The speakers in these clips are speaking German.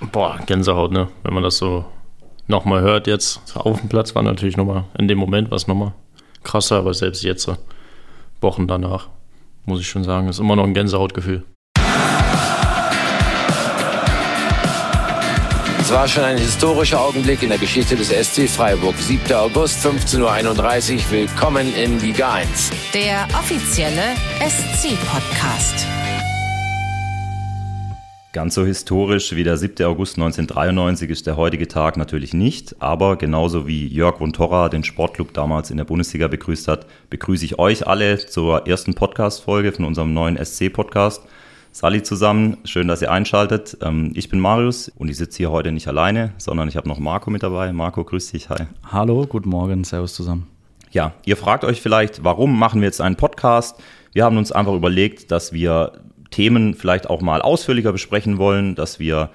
Boah, Gänsehaut, ne? Wenn man das so nochmal hört jetzt auf dem Platz, war natürlich nochmal in dem Moment was nochmal krasser, aber selbst jetzt, Wochen danach, muss ich schon sagen, ist immer noch ein Gänsehautgefühl. Es war schon ein historischer Augenblick in der Geschichte des SC Freiburg. 7. August, 15.31 Uhr. Willkommen in Liga 1. Der offizielle SC-Podcast. Ganz so historisch wie der 7. August 1993 ist der heutige Tag natürlich nicht, aber genauso wie Jörg von Torra den Sportclub damals in der Bundesliga begrüßt hat, begrüße ich euch alle zur ersten Podcast-Folge von unserem neuen SC-Podcast. Sally zusammen, schön, dass ihr einschaltet. Ähm, ich bin Marius und ich sitze hier heute nicht alleine, sondern ich habe noch Marco mit dabei. Marco, grüß dich, hi. Hallo, guten Morgen, servus zusammen. Ja, ihr fragt euch vielleicht, warum machen wir jetzt einen Podcast? Wir haben uns einfach überlegt, dass wir Themen vielleicht auch mal ausführlicher besprechen wollen, dass wir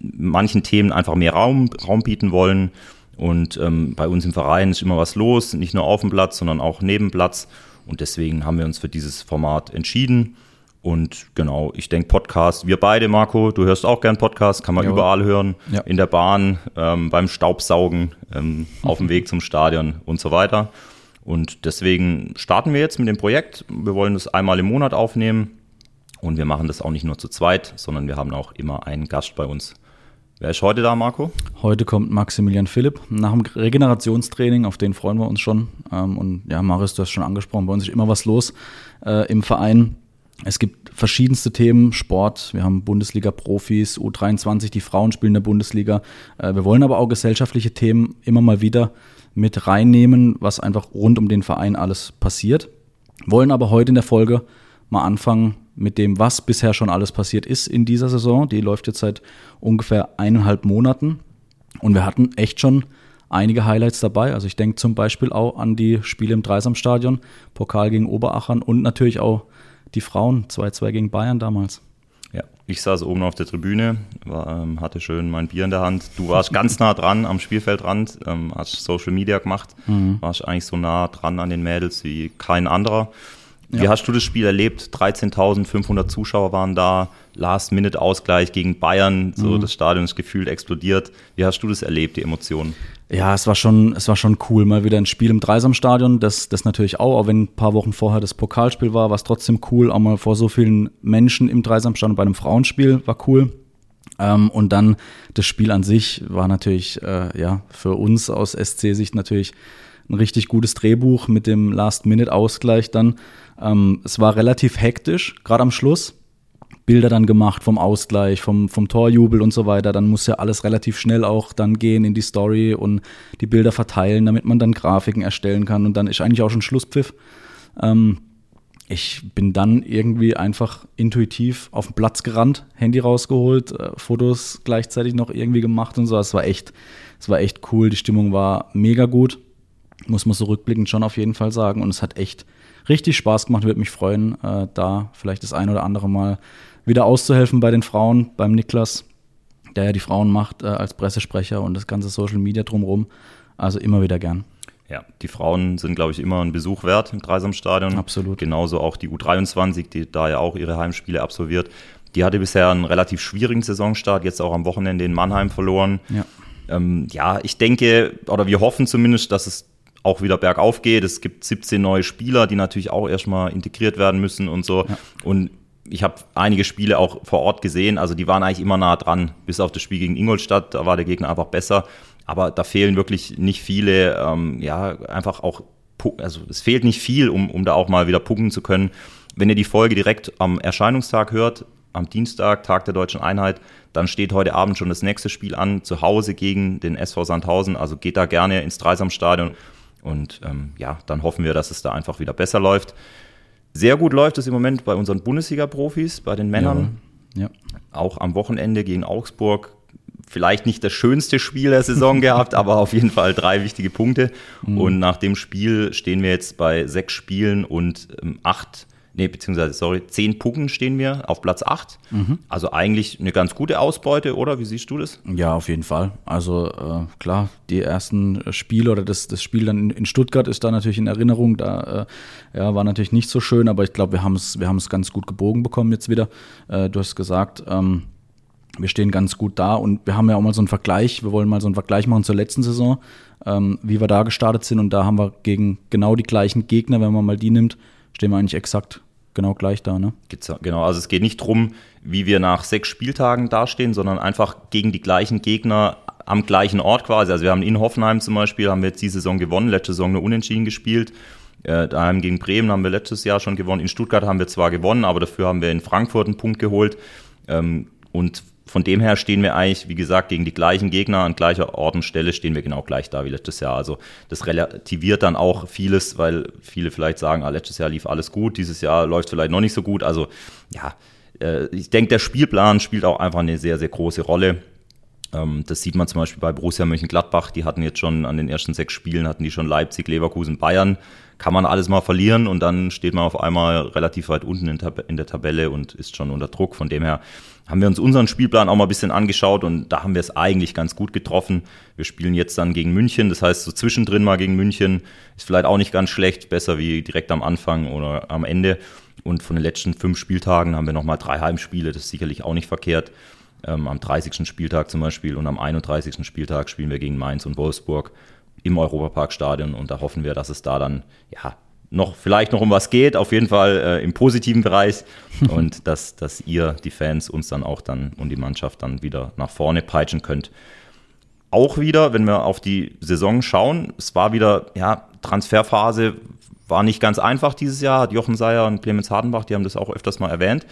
manchen Themen einfach mehr Raum, Raum bieten wollen. Und ähm, bei uns im Verein ist immer was los, nicht nur auf dem Platz, sondern auch neben Platz. Und deswegen haben wir uns für dieses Format entschieden. Und genau, ich denke Podcast, wir beide, Marco, du hörst auch gern Podcast, kann man jo. überall hören, ja. in der Bahn, ähm, beim Staubsaugen, ähm, auf dem Weg zum Stadion und so weiter. Und deswegen starten wir jetzt mit dem Projekt. Wir wollen das einmal im Monat aufnehmen und wir machen das auch nicht nur zu zweit, sondern wir haben auch immer einen Gast bei uns. Wer ist heute da, Marco? Heute kommt Maximilian Philipp nach dem Regenerationstraining, auf den freuen wir uns schon. Ähm, und ja, Marius, du hast schon angesprochen, bei uns ist immer was los äh, im Verein. Es gibt verschiedenste Themen, Sport, wir haben Bundesliga-Profis, U23, die Frauen spielen in der Bundesliga. Äh, wir wollen aber auch gesellschaftliche Themen immer mal wieder mit reinnehmen, was einfach rund um den Verein alles passiert. Wollen aber heute in der Folge mal anfangen mit dem, was bisher schon alles passiert ist in dieser Saison. Die läuft jetzt seit ungefähr eineinhalb Monaten und wir hatten echt schon einige Highlights dabei. Also ich denke zum Beispiel auch an die Spiele im Dreisamstadion, Pokal gegen Oberachern und natürlich auch die Frauen 2-2 gegen Bayern damals. Ja, ich saß oben auf der Tribüne, war, ähm, hatte schön mein Bier in der Hand. Du warst ganz nah dran am Spielfeldrand, ähm, hast Social Media gemacht, mhm. warst eigentlich so nah dran an den Mädels wie kein anderer. Wie ja. hast du das Spiel erlebt? 13.500 Zuschauer waren da, Last-Minute-Ausgleich gegen Bayern, so mhm. das Stadion ist gefühlt explodiert. Wie hast du das erlebt, die Emotionen? Ja, es war schon, es war schon cool, mal wieder ein Spiel im Dreisamstadion. Das, das natürlich auch, auch wenn ein paar Wochen vorher das Pokalspiel war, war es trotzdem cool, auch mal vor so vielen Menschen im Dreisamstadion bei einem Frauenspiel war cool. Ähm, und dann das Spiel an sich war natürlich, äh, ja, für uns aus SC-Sicht natürlich ein richtig gutes Drehbuch mit dem Last-Minute-Ausgleich dann. Ähm, es war relativ hektisch, gerade am Schluss. Bilder dann gemacht vom Ausgleich, vom, vom Torjubel und so weiter. Dann muss ja alles relativ schnell auch dann gehen in die Story und die Bilder verteilen, damit man dann Grafiken erstellen kann. Und dann ist eigentlich auch schon Schlusspfiff. Ähm, ich bin dann irgendwie einfach intuitiv auf den Platz gerannt, Handy rausgeholt, äh, Fotos gleichzeitig noch irgendwie gemacht und so. Es war echt, es war echt cool. Die Stimmung war mega gut. Muss man so rückblickend schon auf jeden Fall sagen. Und es hat echt richtig Spaß gemacht. Würde mich freuen, äh, da vielleicht das ein oder andere Mal wieder auszuhelfen bei den Frauen, beim Niklas, der ja die Frauen macht äh, als Pressesprecher und das ganze Social Media drumherum. Also immer wieder gern. Ja, die Frauen sind, glaube ich, immer ein Besuch wert im Dreisamstadion. Absolut. Genauso auch die U23, die da ja auch ihre Heimspiele absolviert. Die hatte bisher einen relativ schwierigen Saisonstart, jetzt auch am Wochenende in Mannheim verloren. Ja. Ähm, ja, ich denke, oder wir hoffen zumindest, dass es auch wieder bergauf geht. Es gibt 17 neue Spieler, die natürlich auch erstmal integriert werden müssen und so. Ja. Und ich habe einige Spiele auch vor Ort gesehen, also die waren eigentlich immer nah dran, bis auf das Spiel gegen Ingolstadt, da war der Gegner einfach besser. Aber da fehlen wirklich nicht viele, ähm, ja, einfach auch, also es fehlt nicht viel, um, um da auch mal wieder punkten zu können. Wenn ihr die Folge direkt am Erscheinungstag hört, am Dienstag, Tag der deutschen Einheit, dann steht heute Abend schon das nächste Spiel an, zu Hause gegen den SV Sandhausen. Also geht da gerne ins Dreisamstadion und ähm, ja, dann hoffen wir, dass es da einfach wieder besser läuft. Sehr gut läuft es im Moment bei unseren Bundesliga-Profis, bei den Männern. Ja. ja. Auch am Wochenende gegen Augsburg. Vielleicht nicht das schönste Spiel der Saison gehabt, aber auf jeden Fall drei wichtige Punkte. Mhm. Und nach dem Spiel stehen wir jetzt bei sechs Spielen und ähm, acht nee, beziehungsweise, sorry, zehn Punkten stehen wir auf Platz 8. Mhm. Also eigentlich eine ganz gute Ausbeute, oder? Wie siehst du das? Ja, auf jeden Fall. Also äh, klar, die ersten Spiele oder das, das Spiel dann in, Stuttgart ist da natürlich in Erinnerung. Da äh, ja, war natürlich nicht so schön, aber ich glaube, wir haben es wir ganz gut gebogen bekommen jetzt wieder. Äh, du hast gesagt, ähm, wir stehen ganz gut da und wir haben ja auch mal so einen Vergleich, wir wollen mal so einen Vergleich machen zur letzten Saison, ähm, wie wir da gestartet sind und da haben wir gegen genau die gleichen Gegner, wenn man mal die nimmt, stehen wir eigentlich exakt genau gleich da. Ne? Genau, also es geht nicht darum, wie wir nach sechs Spieltagen dastehen, sondern einfach gegen die gleichen Gegner am gleichen Ort quasi. Also wir haben in Hoffenheim zum Beispiel, haben wir jetzt die Saison gewonnen, letzte Saison nur unentschieden gespielt. Äh, daheim gegen Bremen haben wir letztes Jahr schon gewonnen. In Stuttgart haben wir zwar gewonnen, aber dafür haben wir in Frankfurt einen Punkt geholt. Ähm, und von dem her stehen wir eigentlich, wie gesagt, gegen die gleichen Gegner an gleicher Ort und Stelle stehen wir genau gleich da wie letztes Jahr. Also das relativiert dann auch vieles, weil viele vielleicht sagen, ah, letztes Jahr lief alles gut, dieses Jahr läuft vielleicht noch nicht so gut. Also ja, äh, ich denke, der Spielplan spielt auch einfach eine sehr, sehr große Rolle. Ähm, das sieht man zum Beispiel bei Borussia Mönchengladbach. Die hatten jetzt schon an den ersten sechs Spielen, hatten die schon Leipzig, Leverkusen, Bayern. Kann man alles mal verlieren und dann steht man auf einmal relativ weit unten in, der Tabelle und ist schon unter Druck. Von dem her haben wir uns unseren Spielplan auch mal ein bisschen angeschaut und da haben wir es eigentlich ganz gut getroffen. Wir spielen jetzt dann gegen München, das heißt so zwischendrin mal gegen München ist vielleicht auch nicht ganz schlecht, besser wie direkt am Anfang oder am Ende. Und von den letzten fünf Spieltagen haben wir nochmal drei Heimspiele, das ist sicherlich auch nicht verkehrt. Ähm, am 30. Spieltag zum Beispiel und am 31. Spieltag spielen wir gegen Mainz und Wolfsburg im Europaparkstadion und da hoffen wir, dass es da dann ja noch vielleicht noch um was geht, auf jeden Fall äh, im positiven Bereich. Und dass, dass ihr, die Fans, uns dann auch dann und die Mannschaft dann wieder nach vorne peitschen könnt. Auch wieder, wenn wir auf die Saison schauen, es war wieder, ja, Transferphase war nicht ganz einfach dieses Jahr, hat Jochen Seyer und Clemens Hardenbach, die haben das auch öfters mal erwähnt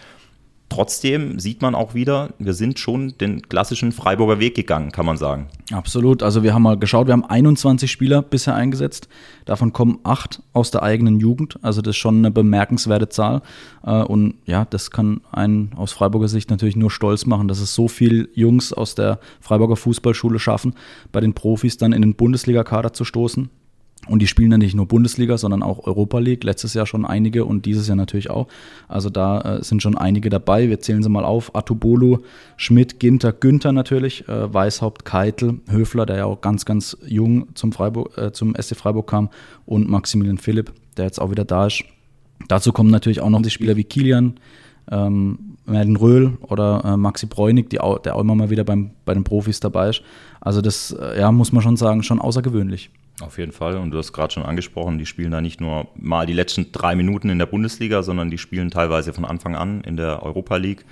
trotzdem sieht man auch wieder, wir sind schon den klassischen Freiburger Weg gegangen, kann man sagen. Absolut. Also wir haben mal geschaut, wir haben 21 Spieler bisher eingesetzt. Davon kommen acht aus der eigenen Jugend. Also das ist schon eine bemerkenswerte Zahl. Äh, und ja, das kann einen aus Freiburger Sicht natürlich nur stolz machen, dass es so viele Jungs aus der Freiburger Fußballschule schaffen, bei den Profis dann in den Bundesliga-Kader zu stoßen. Und die spielen dann nicht nur Bundesliga, sondern auch Europa League. Letztes Jahr schon einige und dieses Jahr natürlich auch. Also da äh, sind schon einige dabei. Wir zählen sie mal auf. Atubolu, Schmidt, Ginter, Günther natürlich, äh, Weishaupt, Keitel, Höfler, der ja auch ganz, ganz jung zum, Freiburg, äh, zum SC Freiburg kam und Maximilian Philipp, der jetzt auch wieder da ist. Dazu kommen natürlich auch noch die Spieler wie Kilian, ähm, Merlin Röhl oder äh, Maxi Bräunig, auch, der auch immer mal wieder beim, bei den Profis dabei ist. Also das, äh, ja, muss man schon sagen, schon außergewöhnlich. Auf jeden Fall. Und du hast gerade schon angesprochen, die spielen da nicht nur mal die letzten drei Minuten in der Bundesliga, sondern die spielen teilweise von Anfang an in der Europa League.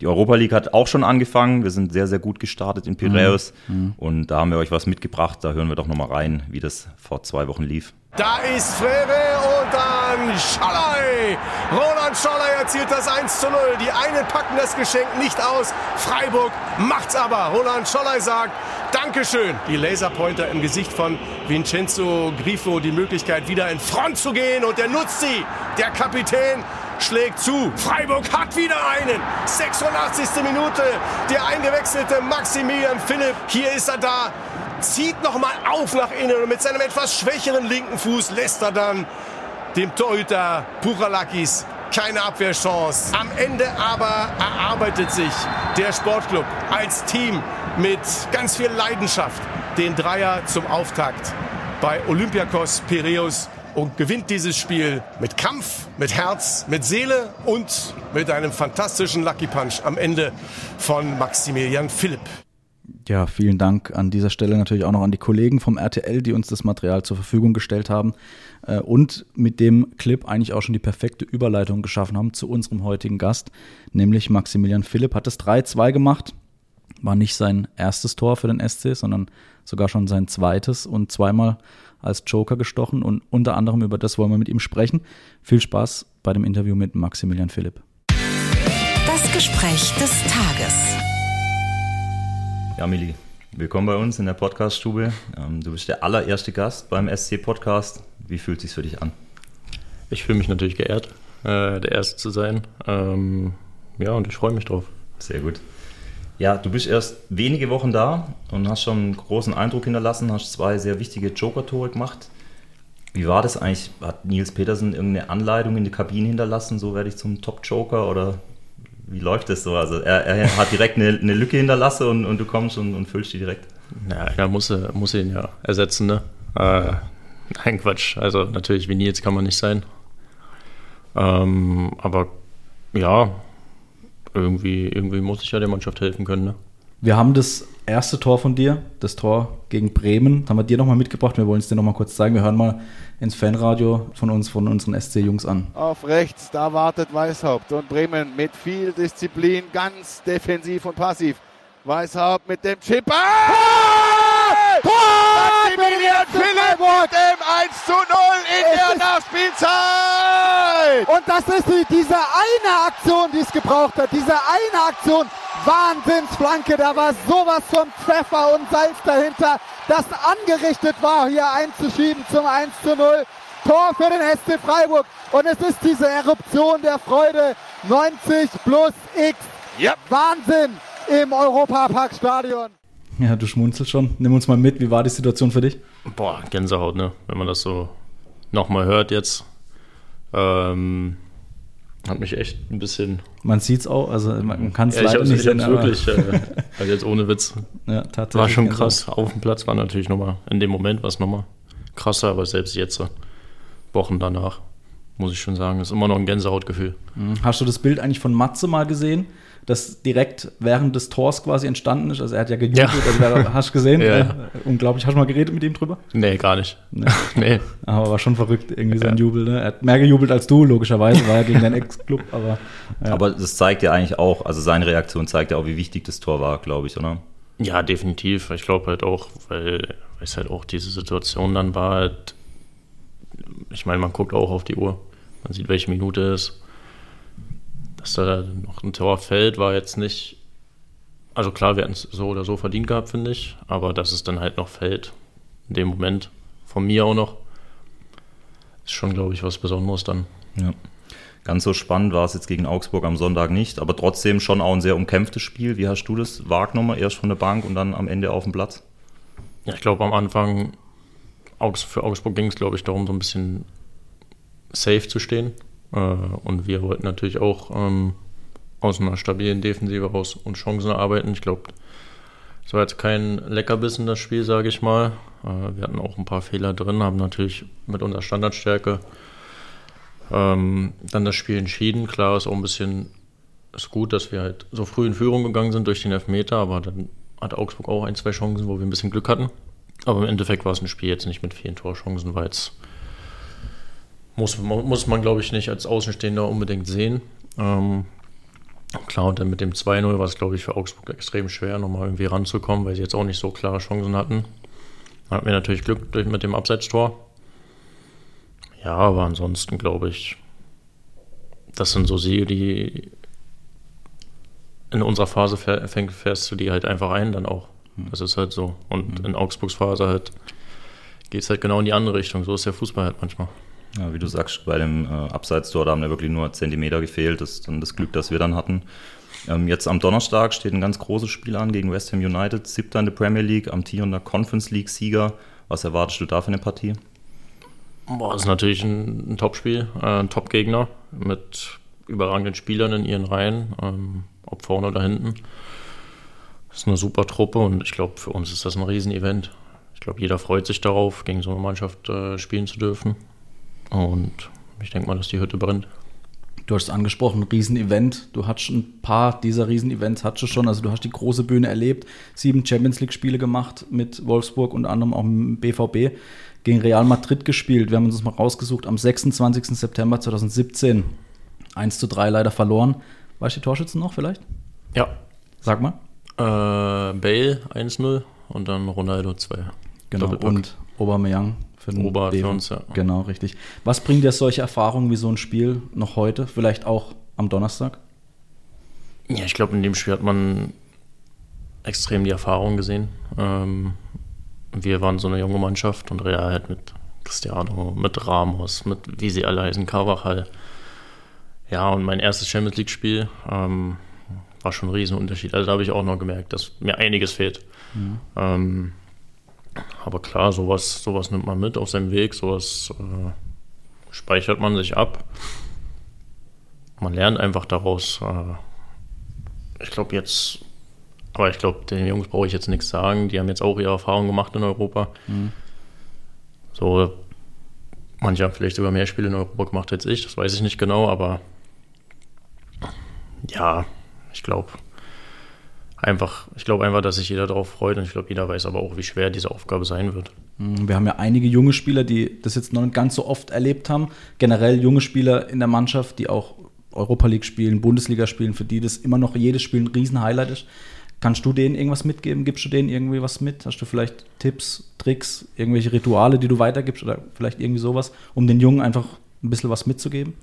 Die Europa League hat auch schon angefangen. Wir sind sehr, sehr gut gestartet in Piraeus. Mhm. mhm. Und da haben wir euch was mitgebracht. Da hören wir doch nochmal rein, wie das vor zwei Wochen lief. Da ist Frere und dann Schallei. Roland Schallei erzielt das 1 zu 0. Die einen packen das Geschenk nicht aus. Freiburg macht's aber. Roland Scholley sagt, Dankeschön. Die Laserpointer im Gesicht von Vincenzo Grifo, die Möglichkeit wieder in Front zu gehen und er nutzt sie. Der Kapitän schlägt zu. Freiburg hat wieder einen. 86. Minute. Der eingewechselte Maximilian Philipp. Hier ist er da zieht nochmal auf nach innen und mit seinem etwas schwächeren linken Fuß lässt er dann dem Torhüter Puchalakis keine Abwehrchance. Am Ende aber erarbeitet sich der Sportclub als Team mit ganz viel Leidenschaft den Dreier zum Auftakt bei Olympiakos Piraeus und gewinnt dieses Spiel mit Kampf, mit Herz, mit Seele und mit einem fantastischen Lucky Punch am Ende von Maximilian Philipp. Ja, vielen Dank an dieser Stelle natürlich auch noch an die Kollegen vom RTL, die uns das Material zur Verfügung gestellt haben äh, und mit dem Clip eigentlich auch schon die perfekte Überleitung geschaffen haben zu unserem heutigen Gast, nämlich Maximilian Philipp hat das 3-2 gemacht. War nicht sein erstes Tor für den SC, sondern sogar schon sein zweites und zweimal als Joker gestochen und unter anderem über das wollen wir mit ihm sprechen. Viel Spaß bei dem Interview mit Maximilian Philipp. Das Gespräch des Tages. Ja, Mili, willkommen bei uns in der Podcaststube. Ähm, du bist der allererste Gast beim SC-Podcast. Wie fühlt es sich für dich an? Ich fühle mich natürlich geehrt, äh, der Erste zu sein. Ähm, ja, und ich freue mich drauf. Sehr gut. Ja, du bist erst wenige Wochen da und hast schon einen großen Eindruck hinterlassen, hast zwei sehr wichtige Joker-Tore gemacht. Wie war das eigentlich? Hat Nils Petersen irgendeine Anleitung in die Kabine hinterlassen, so werde ich zum Top-Joker oder wie läuft das so? Also er, er hat direkt eine, eine, Lücke hinterlassen und, und du kommst und, und füllst die direkt. Ja, er muss, muss ihn ja ersetzen, ne? Äh, nein, Quatsch. Also natürlich, wie Nils kann man nicht sein. Ähm, aber ja, irgendwie, irgendwie muss ich ja der Mannschaft helfen können. Ne? Wir haben das erste Tor von dir, das Tor gegen Bremen, das haben wir dir nochmal mitgebracht. Wir wollen es dir nochmal kurz zeigen. Wir hören mal ins Fanradio von uns, von unseren SC-Jungs an. Auf rechts, da wartet Weißhaupt und Bremen mit viel Disziplin, ganz defensiv und passiv. Weißhaupt mit dem Chipper. Tor! Tor! Maximilian Philipp 1 zu 0 in der Nachspielzeit. Und das ist die, diese eine Aktion, die es gebraucht hat. Diese eine Aktion. Wahnsinnsflanke. Da war sowas von Pfeffer und Salz dahinter, das angerichtet war, hier einzuschieben zum 1 zu 0. Tor für den SC Freiburg. Und es ist diese Eruption der Freude. 90 plus X. Yep. Wahnsinn im Europaparkstadion. Ja, du schmunzelst schon. Nimm uns mal mit. Wie war die Situation für dich? Boah, Gänsehaut, ne? Wenn man das so nochmal hört jetzt. Ähm, hat mich echt ein bisschen. Man sieht es auch, also man kann es ja, leider ich nicht sehen. Ich wirklich, äh, also jetzt ohne Witz. Ja, tatsächlich. War schon krass. Auf dem Platz war natürlich nochmal, in dem Moment war es nochmal krasser, aber selbst jetzt, Wochen danach, muss ich schon sagen, ist immer noch ein Gänsehautgefühl. Mhm. Hast du das Bild eigentlich von Matze mal gesehen? Das direkt während des Tors quasi entstanden ist. Also er hat ja gejubelt, ja. also hast du gesehen? ja. äh, unglaublich. Hast du mal geredet mit ihm drüber? Nee, gar nicht. Nee. nee. Aber war schon verrückt, irgendwie sein Jubel. Ne? Er hat mehr gejubelt als du, logischerweise, war ja gegen deinen Ex-Club, aber. Ja. Aber das zeigt ja eigentlich auch, also seine Reaktion zeigt ja auch, wie wichtig das Tor war, glaube ich, oder? Ja, definitiv. Ich glaube halt auch, weil es halt auch diese Situation dann war, halt, ich meine, man guckt auch auf die Uhr. Man sieht, welche Minute es ist dass da noch ein Tor fällt, war jetzt nicht. Also klar, wir hätten es so oder so verdient gehabt, finde ich. Aber dass es dann halt noch fällt, in dem Moment, von mir auch noch, ist schon, glaube ich, was Besonderes dann. Ja. Ganz so spannend war es jetzt gegen Augsburg am Sonntag nicht, aber trotzdem schon auch ein sehr umkämpftes Spiel. Wie hast du das wahrgenommen? Erst von der Bank und dann am Ende auf dem Platz? Ja, ich glaube, am Anfang für Augsburg ging es, glaube ich, darum, so ein bisschen safe zu stehen. Äh, und wir wollten natürlich auch ähm, aus einer stabilen Defensive raus und Chancen erarbeiten. Ich glaube, es war jetzt kein Leckerbissen, das Spiel, sage ich mal. Äh, wir hatten auch ein paar Fehler drin, haben natürlich mit unserer Standardstärke ähm, dann das Spiel entschieden. Klar ist auch ein bisschen ist gut, dass wir halt so früh in Führung gegangen sind durch den Elfmeter, aber dann hat Augsburg auch ein, zwei Chancen, wo wir ein bisschen Glück hatten. Aber im Endeffekt war es ein Spiel jetzt nicht mit vielen Torchancen, weil es muss, muss man, glaube ich, nicht als Außenstehender unbedingt sehen. Ähm, klar, und dann mit dem 2-0 war es, glaube ich, für Augsburg extrem schwer, nochmal irgendwie ranzukommen, weil sie jetzt auch nicht so klare Chancen hatten. Dann hatten wir natürlich Glück durch, mit dem Abseitstor. Ja, aber ansonsten glaube ich, das sind so Siege, die in unserer Phase fährst du die halt einfach ein, dann auch. Hm. Das ist halt so. Und mhm. in Augsburgs Phase halt geht es halt genau in die andere Richtung. So ist der Fußball halt manchmal. Ja, wie du sagst, bei dem äh, Abseitstor, da haben ja wirklich nur Zentimeter gefehlt. Das ist dann das Glück, das wir dann hatten. Ähm, jetzt am Donnerstag steht ein ganz großes Spiel an gegen West Ham United, siebter in der Premier League, amtierender Conference League-Sieger. Was erwartest du da für eine Partie? Boah, das ist natürlich ein, ein Topspiel, äh, ein Top-Gegner mit überragenden Spielern in ihren Reihen, ähm, ob vorne oder hinten. Das ist eine super Truppe und ich glaube, für uns ist das ein Riesenevent. Ich glaube, jeder freut sich darauf, gegen so eine Mannschaft äh, spielen zu dürfen. Und ich denke mal, dass die Hütte brennt. Du hast es angesprochen, Riesenevent. Du hast ein paar dieser Riesenevents hast du schon. Also du hast die große Bühne erlebt, sieben Champions League-Spiele gemacht mit Wolfsburg, unter anderem auch mit dem BVB, gegen Real Madrid gespielt. Wir haben uns das mal rausgesucht am 26. September 2017. 1 zu 3 leider verloren. Weißt du die Torschützen noch vielleicht? Ja. Sag mal. Äh, Bale 1-0 und dann Ronaldo 2. Genau, und Aubameyang für den Ober für uns, ja. Genau, richtig. Was bringt dir solche Erfahrungen wie so ein Spiel noch heute? Vielleicht auch am Donnerstag? Ja, ich glaube, in dem Spiel hat man extrem die Erfahrung gesehen. Ähm, wir waren so eine junge Mannschaft und Real halt mit Cristiano, mit Ramos, mit wie sie alle heißen, Carvajal. Ja, und mein erstes Champions League-Spiel ähm, war schon ein Riesenunterschied. Also da habe ich auch noch gemerkt, dass mir einiges fehlt. Mhm. Ähm, aber klar, sowas, sowas nimmt man mit auf seinem Weg, sowas äh, speichert man sich ab. Man lernt einfach daraus. Äh, ich glaube jetzt, aber ich glaube, den Jungs brauche ich jetzt nichts sagen. Die haben jetzt auch ihre Erfahrungen gemacht in Europa. Mhm. So, manche haben vielleicht sogar mehr Spiele in Europa gemacht als ich, das weiß ich nicht genau, aber ja, ich glaube einfach, ich glaube einfach, dass sich jeder darauf freut und ich glaube, jeder weiß aber auch, wie schwer diese Aufgabe sein wird. Mhm, wir haben ja einige junge Spieler, die das jetzt noch nicht ganz so oft erlebt haben. Generell junge Spieler in der Mannschaft, die auch Europa League spielen, Bundesliga spielen, für die das immer noch jedes Spiel ein Riesenhighlight ist. Kannst du denen irgendwas mitgeben? Gibst du denen irgendwie was mit? Hast du vielleicht Tipps, Tricks, irgendwelche Rituale, die du weitergibst oder vielleicht irgendwie sowas, um den Jungen einfach ein bisschen was mitzugeben?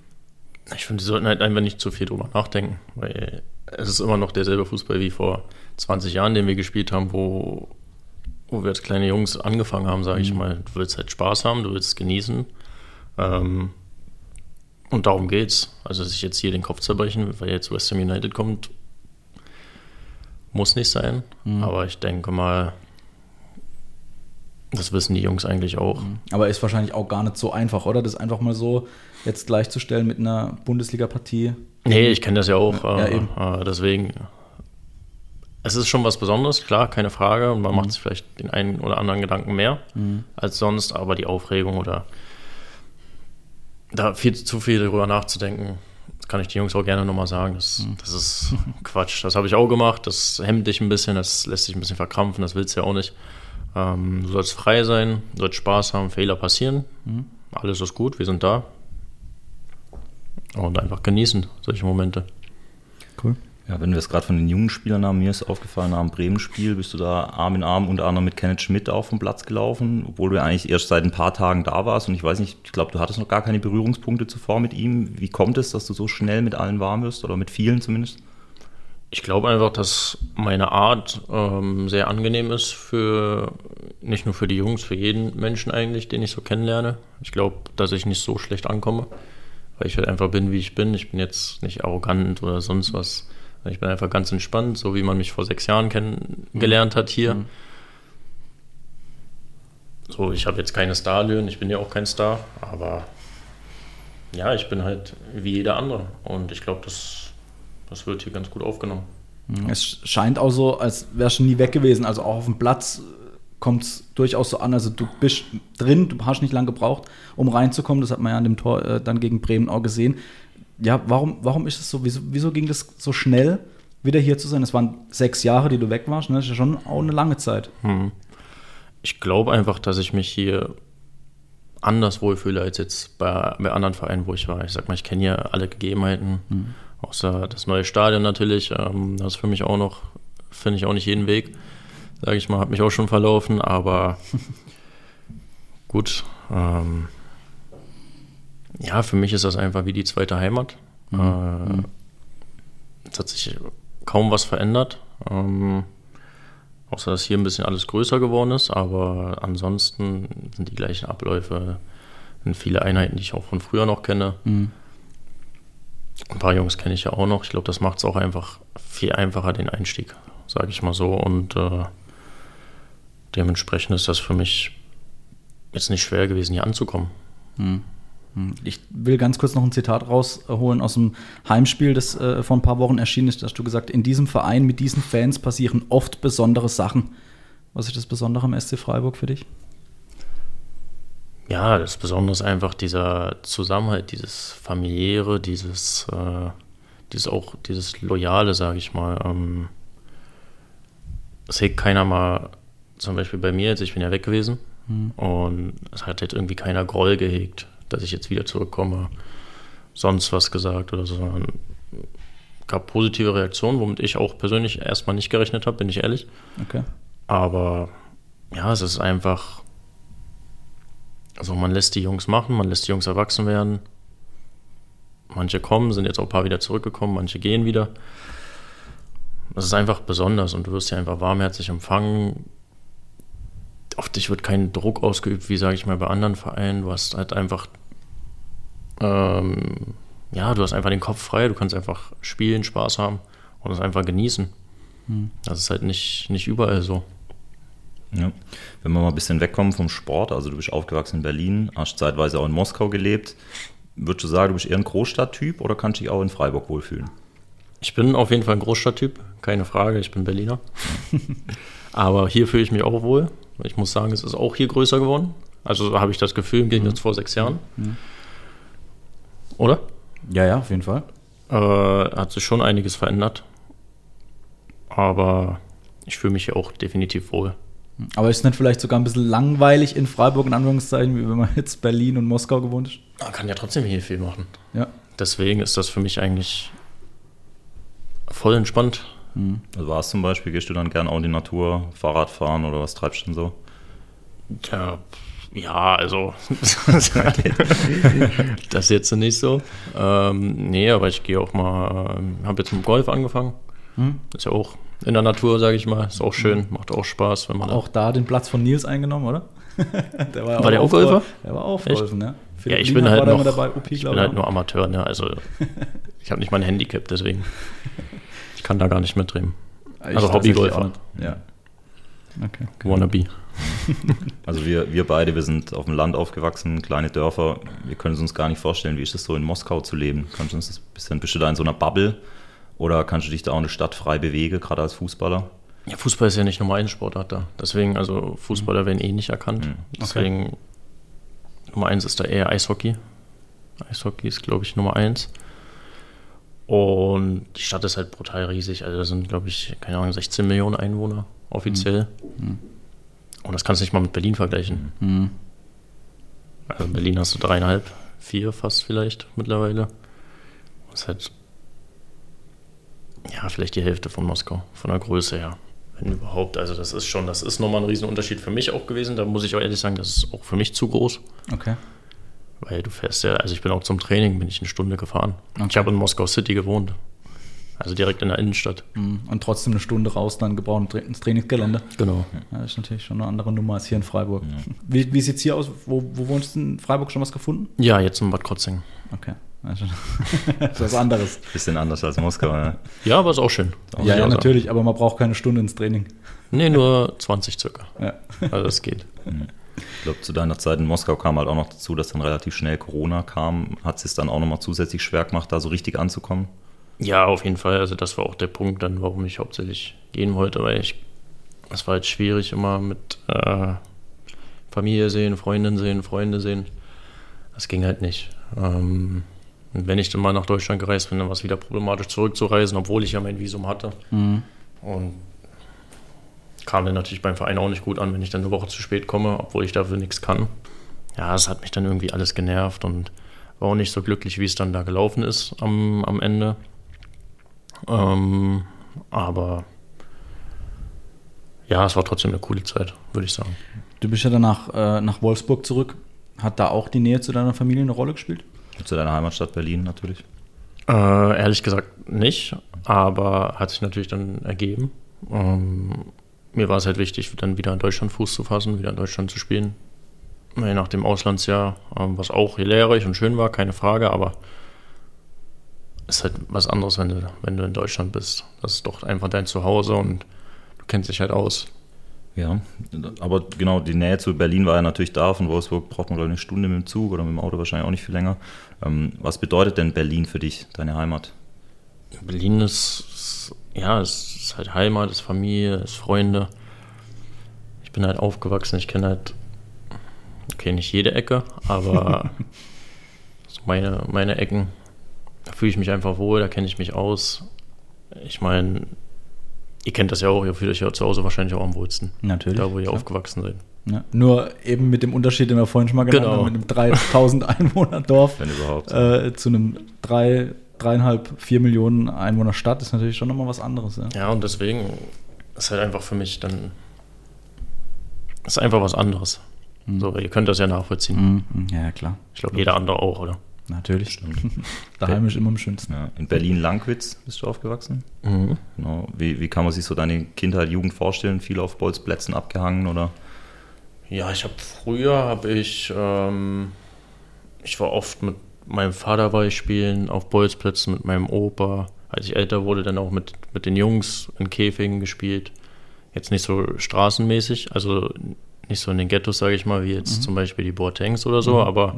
Ich finde, sie sollten halt einfach nicht zu viel drüber nachdenken, weil es ist immer noch derselbe Fußball wie vor 20 Jahren, den wir gespielt haben, wo, wo wir als kleine Jungs angefangen haben, sage ich mhm. mal. Du willst halt Spaß haben, du willst es genießen. Ähm, und darum geht's. Also sich jetzt hier den Kopf zerbrechen, weil jetzt West Ham United kommt, muss nicht sein. Mhm. Aber ich denke mal, das wissen die Jungs eigentlich auch. Mhm. Aber ist wahrscheinlich auch gar nicht so einfach, oder? Das einfach mal so jetzt gleichzustellen mit einer Bundesliga-Partie. Nee, ich kenne das ja auch. Ja, äh, äh, deswegen, es ist schon was Besonderes, klar, keine Frage. Und man mhm. macht sich vielleicht den einen oder anderen Gedanken mehr mhm. als sonst, aber die Aufregung oder da viel zu viel darüber nachzudenken, das kann ich den Jungs auch gerne nochmal sagen. Das, mhm. das ist Quatsch. Das habe ich auch gemacht. Das hemmt dich ein bisschen, das lässt dich ein bisschen verkrampfen, das willst du ja auch nicht. Ähm, du sollst frei sein, du sollst Spaß haben, Fehler passieren. Mhm. Alles ist gut, wir sind da. Und einfach genießen, solche Momente. Cool. Ja, wenn wir es gerade von den jungen Spielern haben, mir ist aufgefallen, nach dem Bremen-Spiel bist du da Arm in Arm unter anderem mit Kenneth Schmidt auf dem Platz gelaufen, obwohl du ja eigentlich erst seit ein paar Tagen da warst und ich weiß nicht, ich glaube, du hattest noch gar keine Berührungspunkte zuvor mit ihm. Wie kommt es, dass du so schnell mit allen warm wirst oder mit vielen zumindest? Ich glaube einfach, dass meine Art ähm, sehr angenehm ist für nicht nur für die Jungs, für jeden Menschen eigentlich, den ich so kennenlerne. Ich glaube, dass ich nicht so schlecht ankomme, weil ich halt einfach bin, wie ich bin. Ich bin jetzt nicht arrogant oder sonst was. Ich bin einfach ganz entspannt, so wie man mich vor sechs Jahren kennengelernt hat hier. Mhm. So, ich habe jetzt keine Starlöhne, ich bin ja auch kein Star, aber ja, ich bin halt wie jeder andere und ich glaube, das, das wird hier ganz gut aufgenommen. Es scheint auch so, als wärst du nie weg gewesen. Also auch auf dem Platz kommt es durchaus so an. Also du bist drin, du hast nicht lange gebraucht, um reinzukommen. Das hat man ja an dem Tor äh, dann gegen Bremen auch gesehen ja, warum, warum ist es so? Wieso, wieso ging das so schnell, wieder hier zu sein? Es waren sechs Jahre, die du weg warst. Ne? Das ist ja schon auch eine lange Zeit. Hm. Ich glaube einfach, dass ich mich hier anders wohlfühle als jetzt bei, bei anderen Vereinen, wo ich war. Ich sag mal, ich kenne ja alle Gegebenheiten, hm. Außer das neue Stadion natürlich. Ähm, das ist für mich auch noch, finde ich auch nicht jeden Weg. Sage ich mal, habe mich auch schon verlaufen, aber gut. Ähm, ja, für mich ist das einfach wie die zweite Heimat. Mhm. Äh, es hat sich kaum was verändert. Ähm, außer dass hier ein bisschen alles größer geworden ist, aber ansonsten sind die gleichen Abläufe, sind viele Einheiten, die ich auch von früher noch kenne. Mhm. Ein paar Jungs kenne ich ja auch noch. Ich glaube, das macht es auch einfach viel einfacher, den Einstieg, sage ich mal so. Und äh, dementsprechend ist das für mich jetzt nicht schwer gewesen, hier anzukommen. Mhm. Hm. Ich will ganz kurz noch ein Zitat rausholen aus dem Heimspiel, das äh, vor ein paar Wochen erschienen ist. Da hast du gesagt, in diesem Verein mit diesen Fans passieren oft besondere Sachen. Was ist das Besondere am SC Freiburg für dich? Ja, das Besondere ist einfach dieser Zusammenhalt, dieses familiäre, dieses, äh, dieses auch dieses Loyale, sage ich mal. Ähm, es hegt keiner mal, zum Beispiel bei mir jetzt, ich bin ja weg gewesen hm. und es hat jetzt irgendwie keiner Groll gehegt dass ich jetzt wieder zurückkomme, sonst was gesagt oder so. Es gab positive Reaktionen, womit ich auch persönlich erstmal nicht gerechnet habe, bin ich ehrlich. Okay. Aber ja, es ist einfach, also man lässt die Jungs machen, man lässt die Jungs erwachsen werden. Manche kommen, sind jetzt auch ein paar wieder zurückgekommen, manche gehen wieder. Das ist einfach besonders und du wirst ja einfach warmherzig empfangen auf dich wird kein Druck ausgeübt, wie sage ich mal bei anderen Vereinen. Du hast halt einfach, ähm, ja, du hast einfach den Kopf frei, du kannst einfach spielen, Spaß haben und es einfach genießen. Hm. Das ist halt nicht, nicht überall so. Ja. Wenn wir mal ein bisschen wegkommen vom Sport, also du bist aufgewachsen in Berlin, hast zeitweise auch in Moskau gelebt. Würdest du sagen, du bist eher ein Großstadttyp oder kannst du dich auch in Freiburg wohlfühlen? Ich bin auf jeden Fall ein Großstadttyp, keine Frage, ich bin Berliner. Aber hier fühle ich mich auch wohl. Ich muss sagen, es ist auch hier größer geworden. Also habe ich das Gefühl im Gegensatz mhm. vor sechs Jahren. Mhm. Oder? Ja, ja, auf jeden Fall. Äh, hat sich schon einiges verändert. aber ich fühle mich hier auch definitiv wohl. Aber ist es nicht vielleicht sogar ein bisschen langweilig in Freiburg, in Anführungszeichen, wie wenn man jetzt Berlin und Moskau gewohnt ist? Man kann ja trotzdem hier viel machen. Ja. Deswegen ist das für mich eigentlich voll entspannt. Also was zum Beispiel, gehst du dann gern auch in die Natur, Fahrrad fahren oder was treibst du denn so? Ja, ja also das jetzt nicht so. Ähm, nee, aber ich gehe auch mal, ähm, habe jetzt mit dem Golf angefangen. Ist ja auch in der Natur, sage ich mal. Ist auch schön, macht auch Spaß, wenn man Auch da den Platz von Nils eingenommen, oder? der War der auch Golfer? Der war auch Echt? Golfen, ne? Ja, ich bin halt war da noch, immer dabei, Upi, ich bin halt nur Amateur, ne? Also ich habe nicht mal ein Handicap, deswegen ich kann da gar nicht mitdrehen. Ich also Hobbygolfer. Ja. Okay. Wannabe. Also wir, wir beide, wir sind auf dem Land aufgewachsen, kleine Dörfer. Wir können es uns gar nicht vorstellen, wie ist es so in Moskau zu leben? Kannst du uns das ein bisschen, bist du da in so einer Bubble oder kannst du dich da auch in der Stadt frei bewegen, gerade als Fußballer? Ja, Fußball ist ja nicht Nummer 1 Sportart da. Deswegen, also Fußballer werden eh nicht erkannt. Deswegen Nummer 1 ist da eher Eishockey. Eishockey ist, glaube ich, Nummer 1. Und die Stadt ist halt brutal riesig. Also da sind, glaube ich, keine Ahnung, 16 Millionen Einwohner offiziell. Und das kannst du nicht mal mit Berlin vergleichen. Also in Berlin hast du dreieinhalb, vier fast vielleicht mittlerweile. Das ist halt, ja, vielleicht die Hälfte von Moskau, von der Größe her. Wenn überhaupt. Also das ist schon, das ist nochmal ein Riesenunterschied für mich auch gewesen. Da muss ich auch ehrlich sagen, das ist auch für mich zu groß. Okay. Weil du fährst ja, also ich bin auch zum Training, bin ich eine Stunde gefahren. Okay. Ich habe in Moskau City gewohnt. Also direkt in der Innenstadt. Mhm. Und trotzdem eine Stunde raus, dann gebraucht ins Trainingsgelände. Genau. Ja, das ist natürlich schon eine andere Nummer als hier in Freiburg. Wie, wie sieht es hier aus? Wo, wo wohnst du in Freiburg schon was gefunden? Ja, jetzt in Bad Krotzing. Okay. Also, das ist was anderes. Bisschen anders als Moskau. Ja. Ja, aber ist auch schön. Muss Ja, ja, auch sagen. natürlich, aber man braucht keine Stunde ins Training. Nee, nur 20 circa. Ja. Also das geht. Ich glaube, zu deiner Zeit in Moskau kam halt auch noch dazu, dass dann relativ schnell Corona kam. Hat es dann auch nochmal zusätzlich schwer gemacht, da so richtig anzukommen? Ja, auf jeden Fall. Also das war auch der Punkt dann, warum ich hauptsächlich gehen wollte, weil ich, es war halt schwierig immer mit äh, Familie sehen, Freundin sehen, Freunde sehen. Das ging halt nicht. Ähm, und wenn ich dann mal nach Deutschland gereist bin, dann war es wieder problematisch zurückzureisen, obwohl ich ja mein Visum hatte. Und kam dann natürlich beim Verein auch nicht gut an, wenn ich dann eine Woche zu spät komme, obwohl ich dafür nichts kann. Ja, es hat mich dann irgendwie alles genervt und war auch nicht so glücklich, wie es dann da gelaufen ist am, am Ende. Ähm, aber ja, es war trotzdem eine coole Zeit, würde ich sagen. Du bist ja danach äh, nach Wolfsburg zurück. Hat da auch die Nähe zu deiner Familie eine Rolle gespielt? Zu deiner Heimatstadt Berlin natürlich. Äh, ehrlich gesagt nicht, aber hat sich natürlich dann ergeben. Ähm, mir war es halt wichtig, dann wieder in Deutschland Fuß zu fassen, wieder in Deutschland zu spielen. Nach dem Auslandsjahr, ähm, was auch lehrreich und schön war, keine Frage, aber es ist halt was anderes, wenn du, wenn du in Deutschland bist. Das ist doch einfach dein Zuhause und du kennst dich halt aus. Ja, aber genau, die Nähe zu Berlin war ja natürlich da. Von Wolfsburg braucht man, glaube ich, eine Stunde mit dem Zug oder mit dem Auto wahrscheinlich auch nicht viel länger. Ähm, was bedeutet denn Berlin für dich, deine Heimat? Berlin ist, ist- ja, es ist halt Heimat, ist Familie, ist Freunde. Ich bin halt aufgewachsen, ich kenne halt, okay, nicht jede Ecke, aber so meine, meine Ecken, da fühle ich mich einfach wohl, da kenne ich mich aus. Ich meine, ihr kennt das ja auch, ihr fühlt euch ja zu Hause wahrscheinlich auch am wohlsten. Natürlich, Da, wo ihr klar. aufgewachsen seid. Ja. Nur eben mit dem Unterschied, den wir vorhin schon mal genannt Genau. haben, mit einem 3000 Einwohner-Dorf Wenn überhaupt. äh, zu einem drei, dreieinhalb, vier Millionen Einwohner Stadt ist natürlich schon nochmal was anderes. Ja. Ja, und deswegen ist halt einfach für mich dann, ist einfach was anderes. So, ihr könnt das ja nachvollziehen. Mhm. ja, klar. Ich glaube, jeder andere auch, oder? Natürlich. Daheim ist immer am schönsten. Ja, in Berlin-Langwitz bist du aufgewachsen. Mhm. Genau. Wie, wie kann man sich so deine Kindheit, Jugend vorstellen? Viel auf Bolzplätzen abgehangen oder? Ja, ich habe früher, habe ich, ähm, ich war oft mit meinem Vater war ich spielen, auf Bolzplätzen mit meinem Opa. Als ich älter wurde, dann auch mit, mit den Jungs in Käfigen gespielt. Jetzt nicht so straßenmäßig, also nicht so in den Ghettos, sage ich mal, wie jetzt zum Beispiel die Boatengs oder so, aber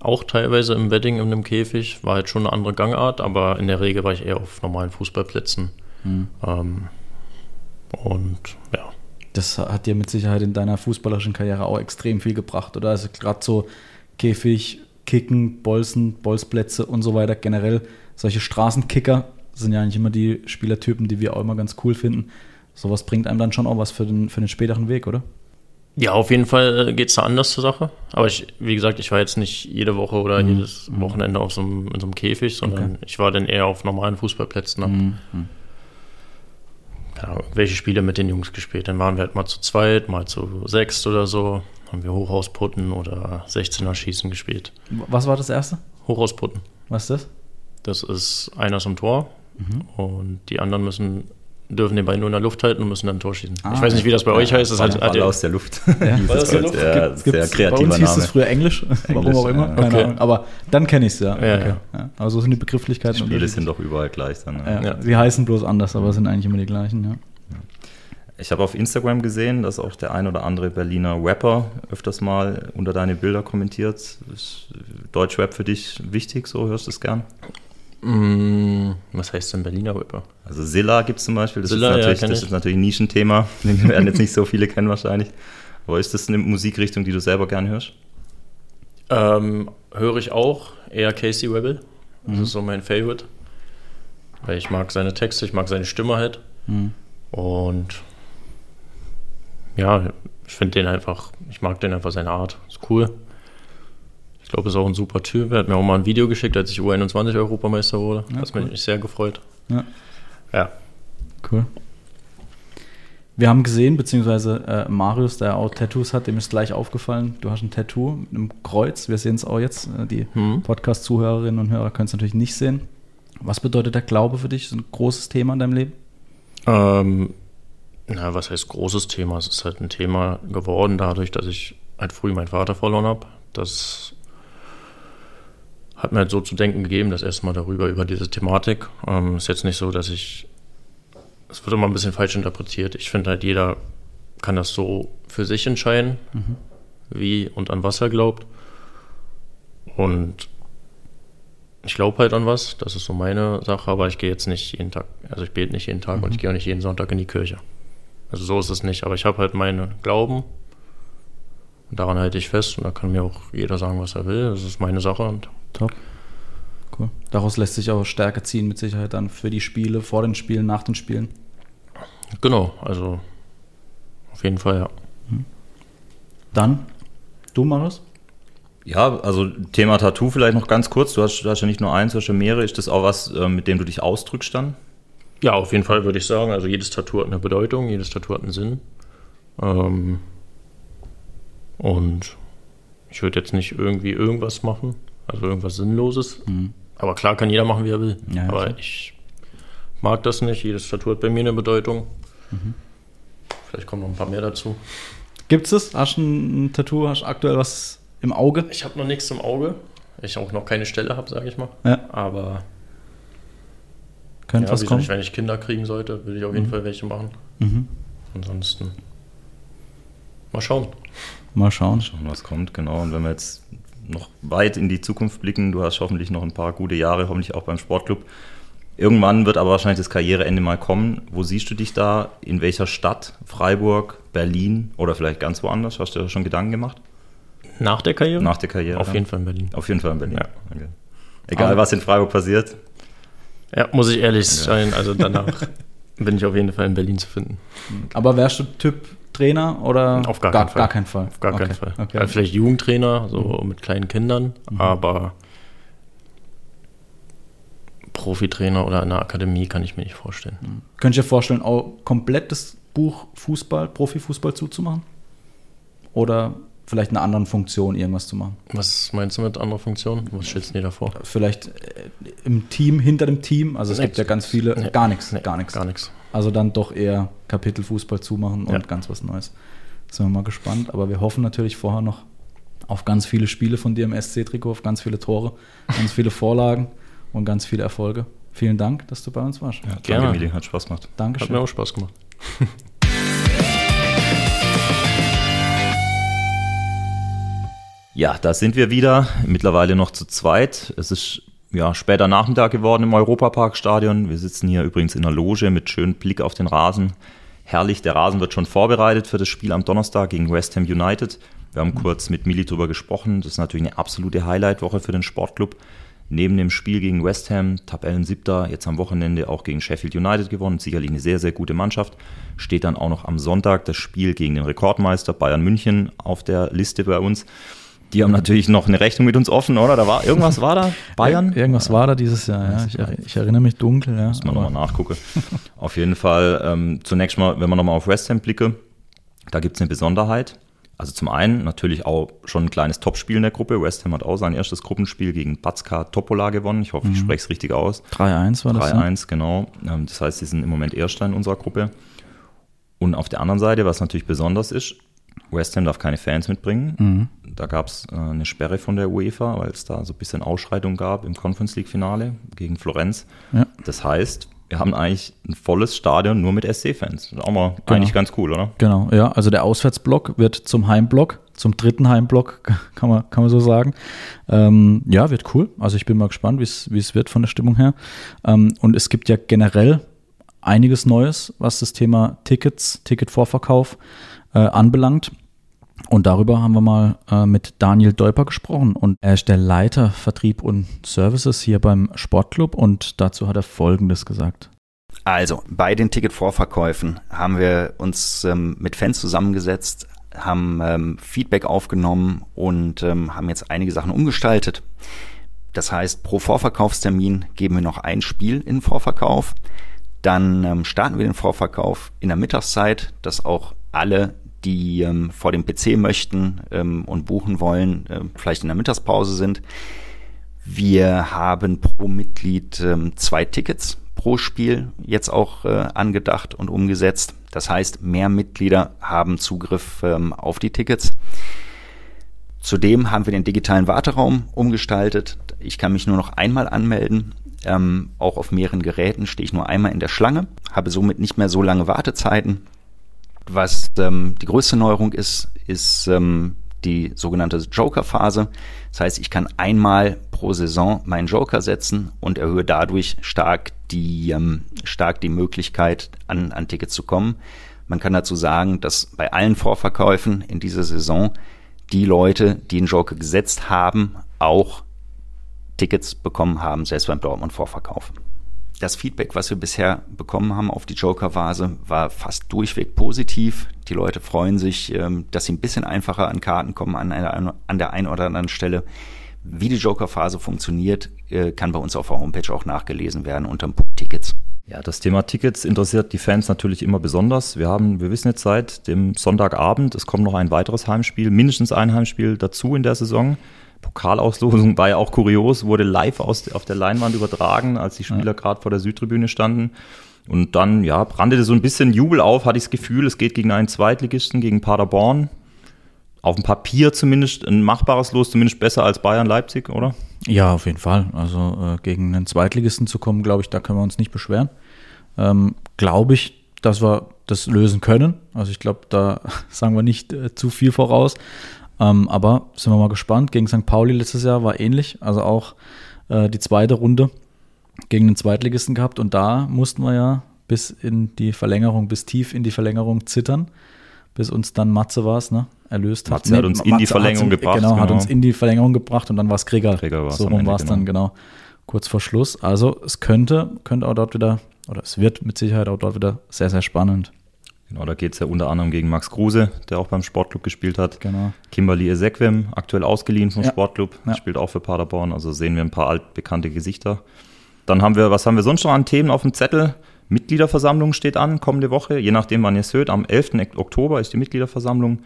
auch teilweise im Wedding in einem Käfig. War halt schon eine andere Gangart, aber in der Regel war ich eher auf normalen Fußballplätzen. Ähm, und ja. Das hat dir mit Sicherheit in deiner fußballerischen Karriere auch extrem viel gebracht, oder? Also gerade so Käfig, Kicken, Bolzen, Bolzplätze und so weiter, generell solche Straßenkicker sind ja eigentlich immer die Spielertypen, die wir auch immer ganz cool finden. Sowas bringt einem dann schon auch was für den, für den späteren Weg, oder? Ja, auf jeden Fall geht es da anders zur Sache. Aber ich, wie gesagt, ich war jetzt nicht jede Woche oder mhm. jedes Wochenende auf so einem, in so einem Käfig, sondern okay. ich war dann eher auf normalen Fußballplätzen. Mhm. Ja, welche Spiele mit den Jungs gespielt. Dann waren wir halt mal zu zweit, mal zu sechst oder so. Haben wir Hochhausputten oder 16er Schießen gespielt. Was war das erste? Hochhausputten. Was ist das? Das ist einer zum Tor mhm. und die anderen müssen dürfen den Ball nur in der Luft halten und müssen dann ein Tor schießen. Ah, ich weiß nicht, wie das bei ja, euch heißt. Das hat, hat aus der Luft. Ja. Ball aus der Luft? Ja, sehr kreativer Bei uns hieß es früher Englisch, warum auch immer. Keine okay. Ahnung. Aber dann kenne ich es ja. ja, okay. ja. Aber so sind die Begrifflichkeiten. Die Spiele sind doch überall gleich dann. Sie heißen bloß anders, aber sind eigentlich immer die gleichen. Ja. Ich habe auf Instagram gesehen, dass auch der ein oder andere Berliner Rapper öfters mal unter deine Bilder kommentiert. Ist Deutschrap für dich wichtig? So hörst du es gern? Mm, was heißt denn Berliner Rapper? Also Silla gibt es zum Beispiel. Das, Silla, ist, natürlich, ja, das ist natürlich ein Nischenthema. Den werden jetzt nicht so viele kennen wahrscheinlich. Aber ist das eine Musikrichtung, die du selber gern hörst? Ähm, höre ich auch. Eher Casey Rebel. Das mhm. ist so mein Favorite. Weil ich mag seine Texte, ich mag seine Stimme halt. Mhm. Und ja, ich finde den einfach, ich mag den einfach seine Art. Ist cool. Ich glaube, ist auch ein super Typ. Er hat mir auch mal ein Video geschickt, als ich U21 Europameister wurde. Ja, das cool. hat mich sehr gefreut. Ja. ja. Cool. Wir haben gesehen, beziehungsweise äh, Marius, der auch Tattoos hat, dem ist gleich aufgefallen, du hast ein Tattoo mit einem Kreuz. Wir sehen es auch jetzt. Äh, die mhm. Podcast-Zuhörerinnen und Hörer können es natürlich nicht sehen. Was bedeutet der Glaube für dich? Ist ein großes Thema in deinem Leben? Ähm, na, was heißt großes Thema? Es ist halt ein Thema geworden, dadurch, dass ich halt früh meinen Vater verloren habe. Das hat mir halt so zu denken gegeben, das erste Mal darüber, über diese Thematik. Ähm, ist jetzt nicht so, dass ich. Es wird immer ein bisschen falsch interpretiert. Ich finde halt, jeder kann das so für sich entscheiden, mhm. wie und an was er glaubt. Und ich glaube halt an was, das ist so meine Sache, aber ich gehe jetzt nicht jeden Tag, also ich bete nicht jeden Tag mhm. und ich gehe auch nicht jeden Sonntag in die Kirche. Also so ist es nicht. Aber ich habe halt meine Glauben. Und daran halte ich fest. Und da kann mir auch jeder sagen, was er will. Das ist meine Sache. Und Top. Cool. Daraus lässt sich auch Stärke ziehen, mit Sicherheit dann für die Spiele, vor den Spielen, nach den Spielen. Genau, also auf jeden Fall, ja. Mhm. Dann, du, Marius? Ja, also Thema Tattoo vielleicht noch ganz kurz. Du hast, du hast ja nicht nur eins, du hast ja mehrere. Ist das auch was, äh, mit dem du dich ausdrückst dann? Ja, auf jeden Fall würde ich sagen. Also jedes Tattoo hat eine Bedeutung, jedes Tattoo hat einen Sinn. Ähm, und ich würde jetzt nicht irgendwie irgendwas machen, also irgendwas Sinnloses. Mhm. Aber klar kann jeder machen, wie er will. Ja, Aber klar. ich mag das nicht. Jedes Tattoo hat bei mir eine Bedeutung. Mhm. Vielleicht kommen noch ein paar mehr dazu. Gibt es? Hast du ein Tattoo? Hast du aktuell was im Auge? Ich habe noch nichts im Auge. Ich auch noch keine Stelle habe, sage ich mal. Ja. Aber könnte ja, was kommen? Nicht, wenn ich Kinder kriegen sollte, würde ich auf jeden mhm. Fall welche machen. Mhm. Ansonsten mal schauen. Mal schauen. Schauen, was kommt, genau. Und wenn wir jetzt noch weit in die Zukunft blicken, du hast hoffentlich noch ein paar gute Jahre, hoffentlich auch beim Sportclub. Irgendwann wird aber wahrscheinlich das Karriereende mal kommen. Wo siehst du dich da? In welcher Stadt? Freiburg, Berlin oder vielleicht ganz woanders? Hast du da schon Gedanken gemacht? Nach der Karriere? Nach der Karriere. Auf jeden Fall in Berlin. Auf jeden Fall in Berlin. Ja. Okay. Egal, aber was in Freiburg passiert, ja, muss ich ehrlich ja. sein. Also danach bin ich auf jeden Fall in Berlin zu finden. Aber wärst du Typ Trainer oder? Auf gar, gar, keinen Fall. Gar keinen Fall. Auf gar okay. keinen Fall. Okay. Also vielleicht Jugendtrainer, so mhm. mit kleinen Kindern, mhm. aber Profitrainer oder in einer Akademie kann ich mir nicht vorstellen. Mhm. Könnt ihr vorstellen, auch komplett das Buch Fußball, Profifußball zuzumachen? Oder vielleicht einer anderen Funktion irgendwas zu machen. Was meinst du mit anderer Funktion? Was stellst du dir da vor? Vielleicht äh, im Team, hinter dem Team. Also es nee, gibt ja ganz viele. Nee, gar nichts, nee, gar nichts. Gar nichts. Also dann doch eher Kapitel Fußball zumachen und ja. ganz was Neues. Sind wir mal gespannt. Aber wir hoffen natürlich vorher noch auf ganz viele Spiele von dir im SC-Trikot, auf ganz viele Tore, ganz viele Vorlagen und ganz viele Erfolge. Vielen Dank, dass du bei uns warst. Ja, Gerne. Danke, Mili. Hat Spaß gemacht. Dankeschön. Hat mir auch Spaß gemacht. Ja, da sind wir wieder, mittlerweile noch zu zweit. Es ist ja, später Nachmittag geworden im Europaparkstadion. Wir sitzen hier übrigens in der Loge mit schönem Blick auf den Rasen. Herrlich, der Rasen wird schon vorbereitet für das Spiel am Donnerstag gegen West Ham United. Wir haben kurz mit Mili drüber gesprochen. Das ist natürlich eine absolute Highlight-Woche für den Sportclub. neben dem Spiel gegen West Ham, Tabellen siebter, jetzt am Wochenende auch gegen Sheffield United gewonnen, sicherlich eine sehr, sehr gute Mannschaft. Steht dann auch noch am Sonntag das Spiel gegen den Rekordmeister Bayern München auf der Liste bei uns. Die haben natürlich noch eine Rechnung mit uns offen, oder? Da war irgendwas war da? Bayern? Irgendwas war da dieses Jahr, ja. Ich, ich erinnere mich dunkel, ja. Muss man nochmal nachgucken. auf jeden Fall, ähm, zunächst mal, wenn man nochmal auf West Ham blicke, da gibt es eine Besonderheit. Also zum einen natürlich auch schon ein kleines Topspiel in der Gruppe. West Ham hat auch sein erstes Gruppenspiel gegen Batska Topola gewonnen. Ich hoffe, ich mhm. spreche es richtig aus. 3-1 war das. 3-1, genau. Ähm, das heißt, sie sind im Moment Erster in unserer Gruppe. Und auf der anderen Seite, was natürlich besonders ist, West Ham darf keine Fans mitbringen. Mhm. Da gab es äh, eine Sperre von der UEFA, weil es da so ein bisschen Ausschreitung gab im Conference League Finale gegen Florenz. Ja. Das heißt, wir haben eigentlich ein volles Stadion nur mit SC-Fans. Auch mal genau. eigentlich ganz cool, oder? Genau, ja. Also der Auswärtsblock wird zum Heimblock, zum dritten Heimblock, kann man, kann man so sagen. Ähm, ja, wird cool. Also ich bin mal gespannt, wie es wird von der Stimmung her. Ähm, und es gibt ja generell einiges Neues, was das Thema Tickets, Ticketvorverkauf äh, anbelangt. Und darüber haben wir mal äh, mit Daniel Deuper gesprochen. Und er ist der Leiter Vertrieb und Services hier beim Sportclub. Und dazu hat er Folgendes gesagt. Also, bei den Ticketvorverkäufen haben wir uns ähm, mit Fans zusammengesetzt, haben ähm, Feedback aufgenommen und ähm, haben jetzt einige Sachen umgestaltet. Das heißt, pro Vorverkaufstermin geben wir noch ein Spiel in Vorverkauf. Dann ähm, starten wir den Vorverkauf in der Mittagszeit, dass auch alle die ähm, vor dem PC möchten ähm, und buchen wollen, äh, vielleicht in der Mittagspause sind. Wir haben pro Mitglied ähm, zwei Tickets pro Spiel jetzt auch äh, angedacht und umgesetzt. Das heißt, mehr Mitglieder haben Zugriff ähm, auf die Tickets. Zudem haben wir den digitalen Warteraum umgestaltet. Ich kann mich nur noch einmal anmelden. Ähm, auch auf mehreren Geräten stehe ich nur einmal in der Schlange, habe somit nicht mehr so lange Wartezeiten was ähm, die größte Neuerung ist, ist ähm, die sogenannte Joker-Phase. Das heißt, ich kann einmal pro Saison meinen Joker setzen und erhöhe dadurch stark die, ähm, stark die Möglichkeit, an, an Tickets zu kommen. Man kann dazu sagen, dass bei allen Vorverkäufen in dieser Saison die Leute, die den Joker gesetzt haben, auch Tickets bekommen haben, selbst beim Dortmund-Vorverkauf das Feedback, was wir bisher bekommen haben auf die Joker-Vase, war fast durchweg positiv. Die Leute freuen sich, ähm, dass sie ein bisschen einfacher an Karten kommen an, einer, an der einen oder anderen Stelle. Wie die Joker-Phase funktioniert, äh, kann bei uns auf der Homepage auch nachgelesen werden unter dem Punkt Tickets. Ja, das Thema Tickets interessiert die Fans natürlich immer besonders. Wir haben, wir wissen jetzt seit dem Sonntagabend, es kommt noch ein weiteres Heimspiel, mindestens ein Heimspiel dazu in der Saison. Pokalauslosung war ja auch kurios, wurde live aus, auf der Leinwand übertragen, als die Spieler ja. gerade vor der Südtribüne standen. Und dann, ja, brandete so ein bisschen Jubel auf, hatte ich das Gefühl, es geht gegen einen Zweitligisten, gegen Paderborn. Auf dem Papier zumindest ein machbares Los, zumindest besser als Bayern-Leipzig, oder? Ja, auf jeden Fall. Also äh, gegen einen Zweitligisten zu kommen, glaube ich, da können wir uns nicht beschweren. Ähm, glaube ich, dass wir das lösen können. Also ich glaube, da sagen wir nicht äh, zu viel voraus. Ähm, aber sind wir mal gespannt. Gegen St. Pauli letztes Jahr war ähnlich. Also auch äh, die zweite Runde gegen den Zweitligisten gehabt. Und da mussten wir ja bis in die Verlängerung, bis tief in die Verlängerung zittern, bis uns dann Matze war es, ne? Erlöst hat. Matze hat uns in die Verlängerung gebracht. Genau, genau, hat uns in die Verlängerung gebracht und dann war es Krieger. So rum war es genau. dann genau kurz vor Schluss. Also es könnte, könnte auch dort wieder, oder es wird mit Sicherheit auch dort wieder sehr, sehr spannend. Genau, da geht es ja unter anderem gegen Max Kruse, der auch beim Sportclub gespielt hat. Genau. Kimberly Ezequem, aktuell ausgeliehen vom ja. Sportclub, ja. spielt auch für Paderborn. Also sehen wir ein paar altbekannte Gesichter. Dann haben wir, was haben wir sonst noch an Themen auf dem Zettel? Mitgliederversammlung steht an, kommende Woche. Je nachdem, wann ihr es hört, am 11. Oktober ist die Mitgliederversammlung.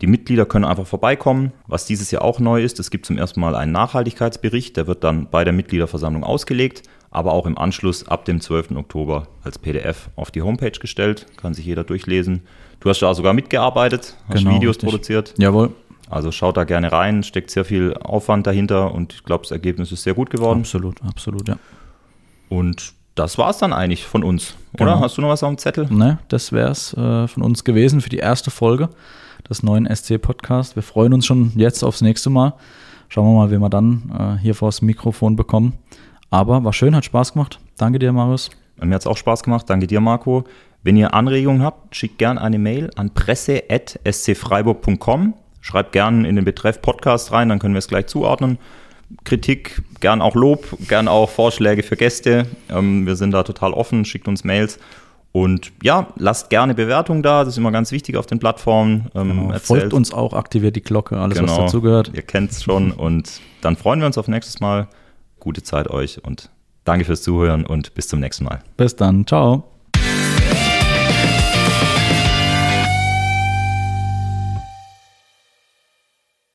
Die Mitglieder können einfach vorbeikommen. Was dieses Jahr auch neu ist, es gibt zum ersten Mal einen Nachhaltigkeitsbericht, der wird dann bei der Mitgliederversammlung ausgelegt aber auch im Anschluss ab dem 12. Oktober als PDF auf die Homepage gestellt. Kann sich jeder durchlesen. Du hast da sogar mitgearbeitet, hast genau, Videos richtig. produziert. Jawohl. Also schaut da gerne rein, steckt sehr viel Aufwand dahinter und ich glaube, das Ergebnis ist sehr gut geworden. Absolut, absolut, ja. Und das war es dann eigentlich von uns, genau. oder? Hast du noch was auf dem Zettel? Ne, das wäre es äh, von uns gewesen für die erste Folge des neuen SC-Podcasts. Wir freuen uns schon jetzt aufs nächste Mal. Schauen wir mal, wie wir dann äh, hier vor das Mikrofon bekommen. Aber war schön, hat Spaß gemacht. Danke dir, Marius. Mir hat es auch Spaß gemacht. Danke dir, Marco. Wenn ihr Anregungen habt, schickt gerne eine Mail an presse.scfreiburg.com. Schreibt gerne in den Betreff Podcast rein, dann können wir es gleich zuordnen. Kritik, gern auch Lob, gern auch Vorschläge für Gäste. Ähm, wir sind da total offen, schickt uns Mails. Und ja, lasst gerne Bewertungen da, das ist immer ganz wichtig auf den Plattformen. Ähm, genau. Folgt uns auch, aktiviert die Glocke, alles genau. was dazu gehört. Ihr kennt es schon und dann freuen wir uns auf nächstes Mal. Gute Zeit euch und danke fürs Zuhören und bis zum nächsten Mal. Bis dann, ciao.